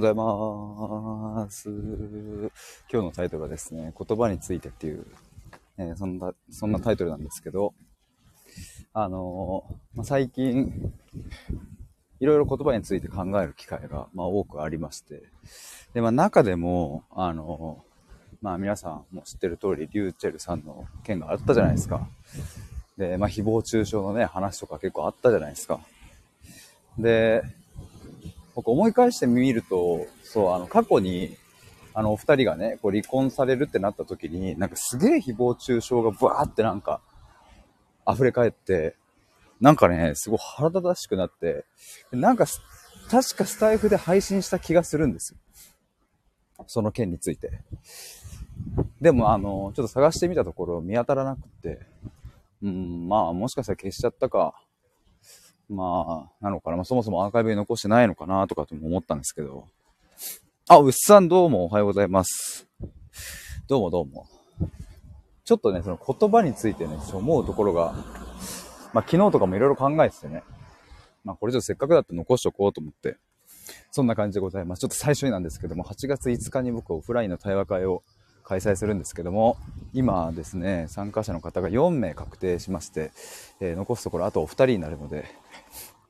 ございます。今日のタイトルはですね、言葉についてっていう、えーそんな、そんなタイトルなんですけど、あのーまあ、最近、いろいろ言葉について考える機会が、まあ、多くありまして、で、まあ、中でも、あのーまあ、皆さんも知ってる通り、リューチェルさんの件があったじゃないですか。で、まあ、誹謗中傷のね、話とか結構あったじゃないですか。で、僕思い返してみると、そう、あの、過去に、あの、お二人がね、こう離婚されるってなった時に、なんかすげえ誹謗中傷がブワーってなんか、溢れ返って、なんかね、すごい腹立たしくなって、なんか、確かスタイフで配信した気がするんですよ。その件について。でも、あの、ちょっと探してみたところ見当たらなくって、うん、まあ、もしかしたら消しちゃったか、まあ、なのかな。まあ、そもそもアーカイブに残してないのかなとかとも思ったんですけど。あ、うっさんどうもおはようございます。どうもどうも。ちょっとね、その言葉についてね、ちょっと思うところが、まあ昨日とかもいろいろ考えててね。まあこれちょっとせっかくだって残しておこうと思って。そんな感じでございます。ちょっと最初になんですけども、8月5日に僕オフラインの対話会を開催するんですけども、今ですね、参加者の方が4名確定しまして、えー残すところあとお二人になるので、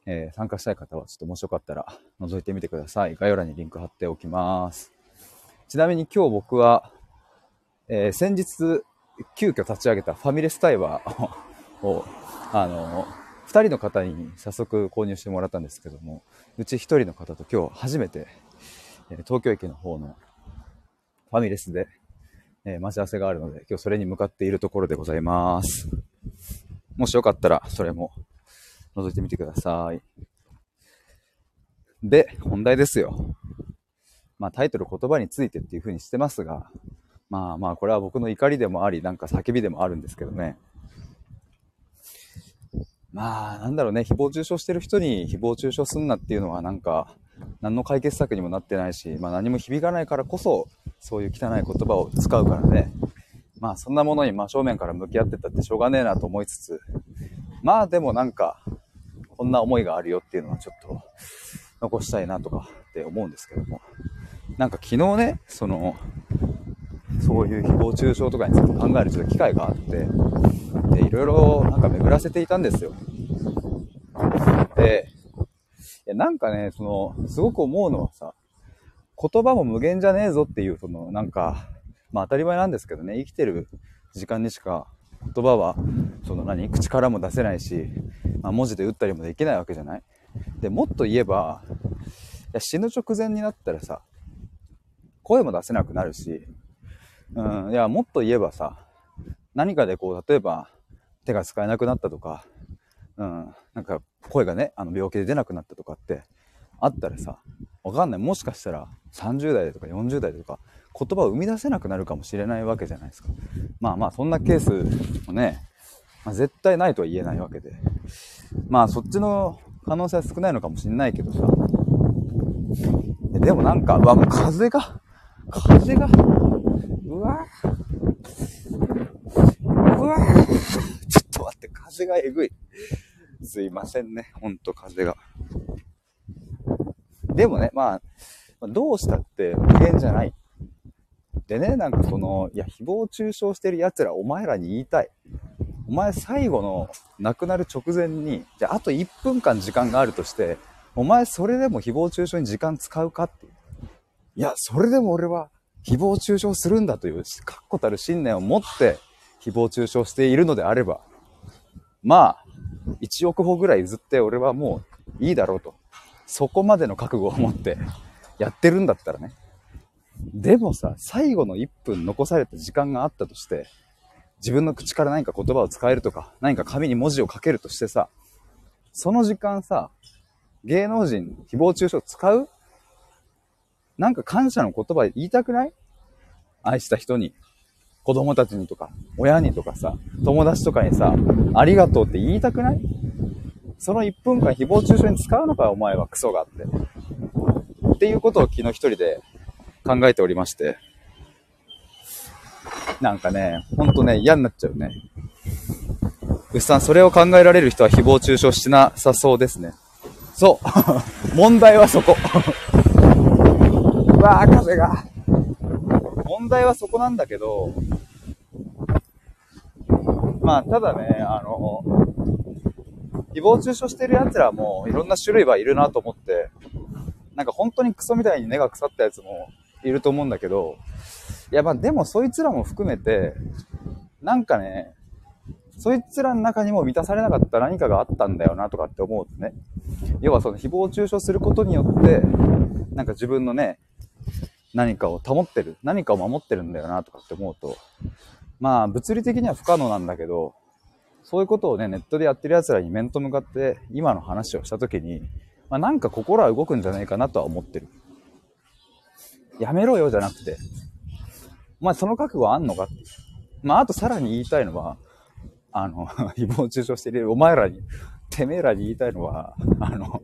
えー参加したい方はちょっともしよかったら覗いてみてください。概要欄にリンク貼っておきます。ちなみに今日僕は、えー先日急遽立ち上げたファミレス対話 を、あの、二人の方に早速購入してもらったんですけども、うち一人の方と今日初めて、東京駅の方のファミレスで、えー待ち合わせがあるので、今日それに向かっているところでございます。もしよかったら、それも覗いてみてください。で、本題ですよ。まあタイトル言葉についてっていう風にしてますが、まあまあこれは僕の怒りでもあり、なんか叫びでもあるんですけどね。まあなんだろうね、誹謗中傷してる人に誹謗中傷すんなっていうのはなんか、何の解決策にもなってないし、まあ何も響かないからこそ、そういう汚い言葉を使うからね。まあそんなものに真正面から向き合ってたってしょうがねえなと思いつつ、まあでもなんか、こんな思いがあるよっていうのはちょっと残したいなとかって思うんですけども。なんか昨日ね、その、そういう誹謗中傷とかについて考えるちょっと機会があって、で、いろいろなんか巡らせていたんですよ。で、やなんかね、その、すごく思うのはさ、言葉も無限じゃねえぞっていう、その、なんか、まあ当たり前なんですけどね、生きてる時間にしか言葉は、その何、口からも出せないし、まあ文字で打ったりもできないわけじゃない？で、もっと言えば、いや死ぬ直前になったらさ、声も出せなくなるし、うん、いや、もっと言えばさ、何かでこう、例えば、手が使えなくなったとか、うん、なんか声がね、あの病気で出なくなったとかってあったらさ、わかんない。もしかしたら30代とか40代とか言葉を生み出せなくなるかもしれないわけじゃないですか。まあまあ、そんなケースもね、まあ、絶対ないとは言えないわけで。まあ、そっちの可能性は少ないのかもしれないけどさ。でもなんか、うわ、もう風が、風が、うわうわちょっと待って、風がえぐい。すいませんね、ほんと風が。でもね、まあ、どうしたって無限じゃない。でね、なんかその、いや、誹謗中傷してる奴ら、お前らに言いたい。お前最後の亡くなる直前に、じゃああと1分間時間があるとして、お前それでも誹謗中傷に時間使うかっていう。いや、それでも俺は誹謗中傷するんだという確固たる信念を持って誹謗中傷しているのであれば、まあ、1億歩ぐらい譲って俺はもういいだろうと。そこまでの覚悟を持ってやってるんだったらね。でもさ、最後の1分残された時間があったとして、自分の口から何か言葉を使えるとか、何か紙に文字を書けるとしてさ、その時間さ、芸能人誹謗中傷使う？なんか感謝の言葉言いたくない？愛した人に、子供たちにとか、親にとかさ、友達とかにさ、ありがとうって言いたくない？その1分間誹謗中傷に使うのかお前はクソがあって。っていうことを昨日一人で考えておりまして。なんかね、ほんとね、嫌になっちゃうね。うっさん、それを考えられる人は誹謗中傷しなさそうですね。そう。問題はそこ。うわー、風が。問題はそこなんだけど、まあ、ただね、あの、誹謗中傷してる奴らもいろんな種類はいるなと思って、なんか本当にクソみたいに根が腐ったやつもいると思うんだけど、いやまあでもそいつらも含めて、なんかね、そいつらの中にも満たされなかった何かがあったんだよなとかって思うとね。要はその誹謗中傷することによって、なんか自分のね、何かを保ってる、何かを守ってるんだよなとかって思うと、まあ物理的には不可能なんだけど、そういうことをね、ネットでやってる奴らに面と向かって今の話をしたときに、まあ、なんか心は動くんじゃないかなとは思ってる。やめろよじゃなくて、お前その覚悟あんのか？ってまあ、あとさらに言いたいのは、あの、誹謗中傷してるお前らに、てめえらに言いたいのは、あの、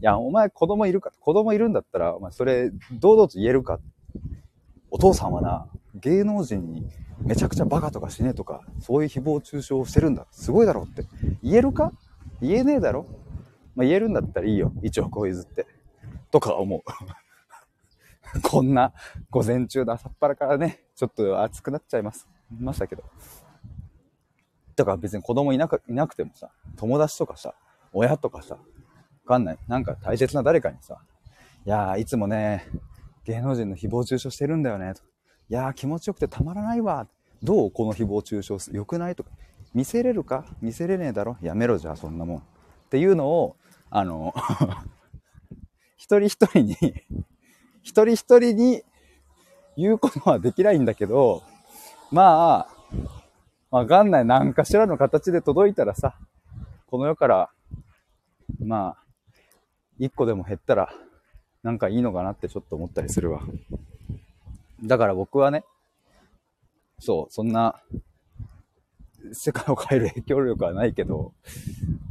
いや、お前子供いるか子供いるんだったら、お前それ、堂々と言えるかお父さんはな、芸能人にめちゃくちゃバカとか死ねとか、そういう誹謗中傷をしてるんだ。すごいだろって。言えるか？言えねえだろ？まあ、言えるんだったらいいよ。一応こう譲って。とか思う。こんな午前中の朝っぱらからね、ちょっと暑くなっちゃいます。ましたけど。だから別に子供いなくいなくてもさ、友達とかさ、親とかさ、かんない。なんか大切な誰かにさ、いやー、いつもね、芸能人の誹謗中傷してるんだよね。といやー、気持ちよくてたまらないわ。どうこの誹謗中傷よくない？とか。見せれるか？見せれねえだろ？やめろじゃあ、そんなもん。っていうのを、あの 一人一人に一人一人に言うことはできないんだけど、まあ、わかんない。何かしらの形で届いたらさ、この世から、まあ、一個でも減ったら、なんかいいのかなってちょっと思ったりするわ。だから僕はね、そう、そんな、世界を変える影響力はないけど、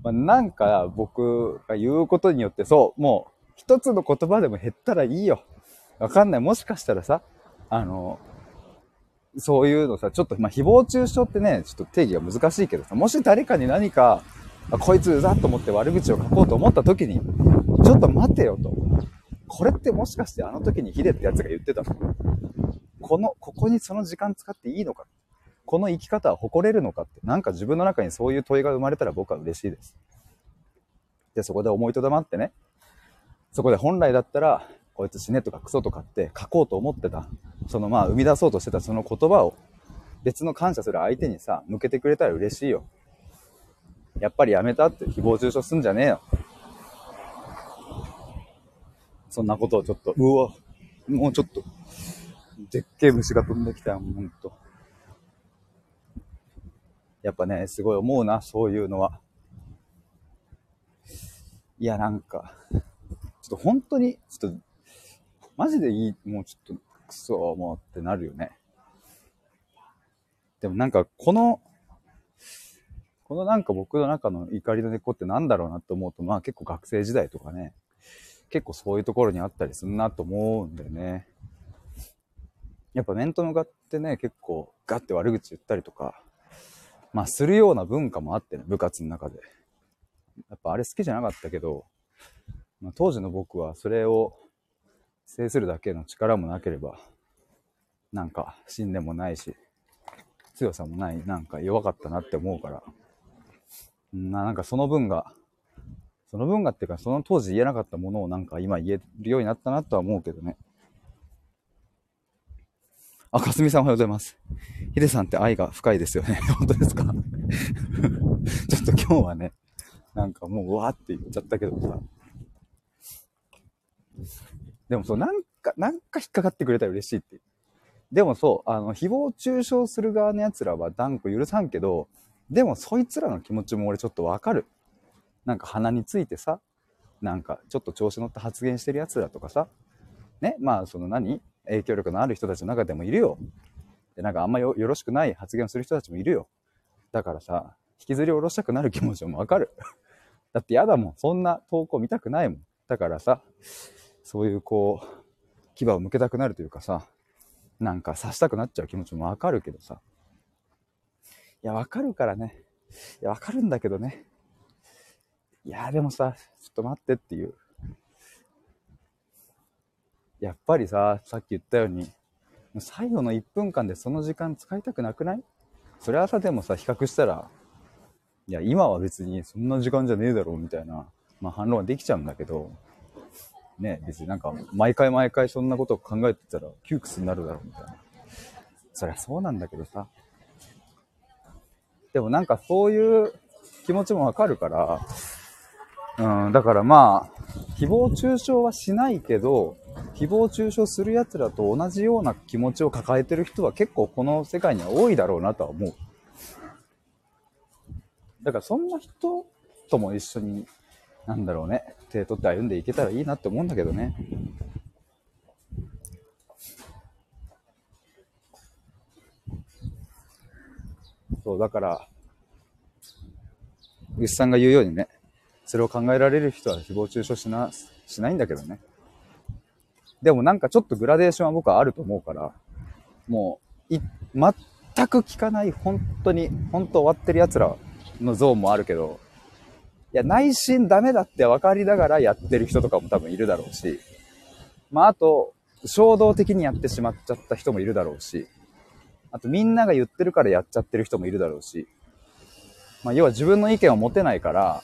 まあ、なんか僕が言うことによって、そう、もう一つの言葉でも減ったらいいよ。わかんない。もしかしたらさ、あの、そういうのさ、ちょっと、まあ、誹謗中傷ってね、ちょっと定義が難しいけどさ、もし誰かに何か、こいつうざっと思って悪口を書こうと思った時に、ちょっと待てよと。これってもしかしてあの時にヒデってやつが言ってたの？この、ここにその時間使っていいのか？この生き方は誇れるのかって、なんか自分の中にそういう問いが生まれたら僕は嬉しいです。で、そこで思いとどまってね、そこで本来だったら、こいつ死ねとかクソとかって書こうと思ってた。そのまあ生み出そうとしてたその言葉を別の感謝する相手にさ、向けてくれたら嬉しいよ。やっぱりやめたって誹謗中傷すんじゃねえよ。そんなことをちょっと、うわ、もうちょっと、でっけえ虫が飛んできたよ、ほんと。やっぱね、すごい思うな、そういうのは。いや、なんか、ちょっと本当に、ちょっとマジでいい、もうちょっと、クソ、もうってなるよね。でもなんか、この、このなんか僕の中の怒りの根っこってなんだろうなと思うと、まあ結構学生時代とかね、結構そういうところにあったりするなと思うんだよね。やっぱ面と向かってね、結構ガッて悪口言ったりとか、まあするような文化もあってね、部活の中で。やっぱあれ好きじゃなかったけど、まあ、当時の僕はそれを制するだけの力もなければ、なんか死んでもないし、強さもない、なんか弱かったなって思うから、ななんかその分が、その分がっていうか、その当時言えなかったものをなんか今言えるようになったなとは思うけどね。あ、かすみさんおはようございます。ヒデさんって愛が深いですよね。本当ですか？ちょっと今日はね、なんかもううわーって言っちゃったけどさ。でもそう、なんか、なんか引っかかってくれたら嬉しいって。でもそう、あの、誹謗中傷する側の奴らは断固許さんけど、でもそいつらの気持ちも俺ちょっとわかる。なんか鼻についてさ、なんかちょっと調子乗って発言してる奴らとかさ、ね、まあその何？影響力のある人たちの中でもいるよ。で、なんかあんまよよろしくない発言をする人たちもいるよ。だからさ、引きずり下ろしたくなる気持ちもわかる。だって嫌だもん。そんな投稿見たくないもん。だからさ、そういうこう、牙を向けたくなるというかさ、なんか刺したくなっちゃう気持ちもわかるけどさ。いや、わかるからね。いや、わかるんだけどね。いや、でもさ、ちょっと待ってっていう。やっぱりさ、さっき言ったように、最後の1分間でその時間使いたくなくない？それはさ、でもさ、比較したら、いや、今は別にそんな時間じゃねえだろうみたいな、まあ反論はできちゃうんだけど、ね、別になんか、毎回毎回そんなことを考えてたら窮屈になるだろうみたいな。そりゃそうなんだけどさ。でもなんかそういう気持ちもわかるから、うん、だからまあ、誹謗中傷はしないけど、誹謗中傷する奴らと同じような気持ちを抱えてる人は結構この世界には多いだろうなとは思う。だからそんな人とも一緒に、なんだろうね、手取って歩んでいけたらいいなって思うんだけどね。そう、だから、牛さんが言うようにね、それを考えられる人は誹謗中傷しな、しないんだけどね。でもなんかちょっとグラデーションは僕はあると思うから、もう、い、全く聞かない、本当に、本当終わってる奴らのゾーンもあるけど、いや、内心ダメだって分かりながらやってる人とかも多分いるだろうし、まああと、衝動的にやってしまっちゃった人もいるだろうし、あとみんなが言ってるからやっちゃってる人もいるだろうし、まあ要は自分の意見を持てないから、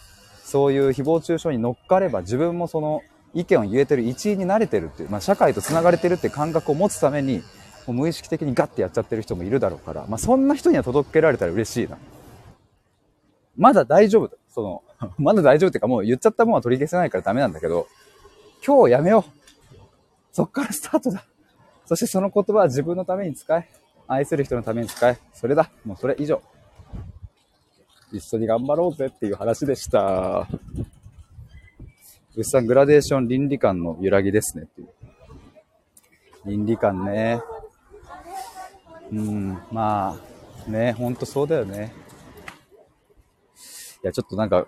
そういう誹謗中傷に乗っかれば自分もその意見を言えてる一員になれてるっていう、まあ、社会と繋がれてるって感覚を持つために、もう無意識的にガッてやっちゃってる人もいるだろうから、まあ、そんな人には届けられたら嬉しいな。まだ大丈夫だ。その、まだ大丈夫っていうかもう言っちゃったものは取り消せないからダメなんだけど、今日やめよう。そっからスタートだ。そしてその言葉は自分のために使え。愛する人のために使え。それだ。もうそれ以上。一緒に頑張ろうぜっていう話でした。牛さん、グラデーション倫理観の揺らぎですねっていう。倫理観ね。うん、まあ、ね、ほんとそうだよね。いや、ちょっとなんか、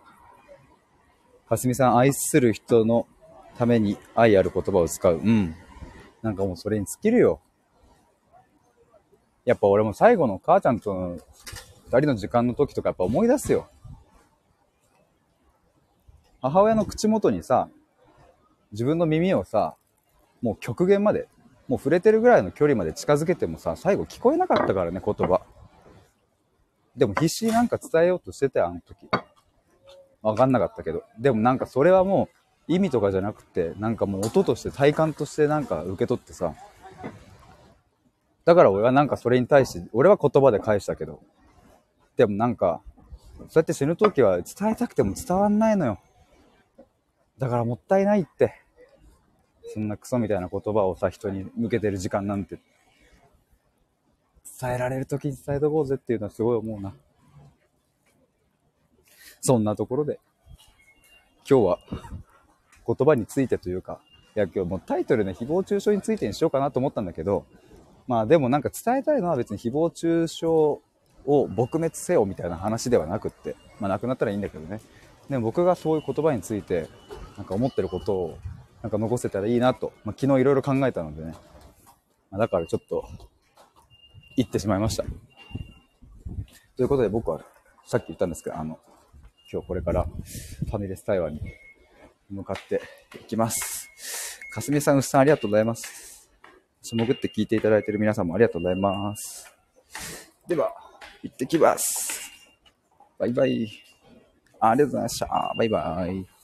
かすみさん、愛する人のために愛ある言葉を使う。うん。なんかもうそれに尽きるよ。やっぱ俺も最後の母ちゃんとの二人の時間の時とかやっぱ思い出すよ。母親の口元にさ、自分の耳をさ、もう極限まで、もう触れてるぐらいの距離まで近づけてもさ、最後聞こえなかったからね、言葉。でも必死になんか伝えようとしてたよ、あの時。わかんなかったけど。でもなんかそれはもう意味とかじゃなくて、なんかもう音として体感としてなんか受け取ってさ。だから俺はなんかそれに対して、俺は言葉で返したけど。でもなんか、そうやって死ぬ時は伝えたくても伝わんないのよ。だからもったいないって。そんなクソみたいな言葉をさ、人に向けてる時間なんて。伝えられる時に伝えとこうぜっていうのはすごい思うな。そんなところで、今日は言葉についてというか、いや今日もうタイトルね、誹謗中傷についてにしようかなと思ったんだけど、まあでもなんか伝えたいのは別に誹謗中傷を撲滅せよみたいな話ではなくって、まあなくなったらいいんだけどね。でも僕がそういう言葉についてなんか思ってることをなんか残せたらいいなと、まあ、昨日いろいろ考えたのでね。まあ、だからちょっと、言ってしまいました。ということで僕はさっき言ったんですけど、あの、今日これからファミレス対話に向かっていきます。かすみさん、うっさんありがとうございます。潜って聞いていただいている皆さんもありがとうございます。では、行ってきます。バイバイ。ありがとうございました。バイバイ。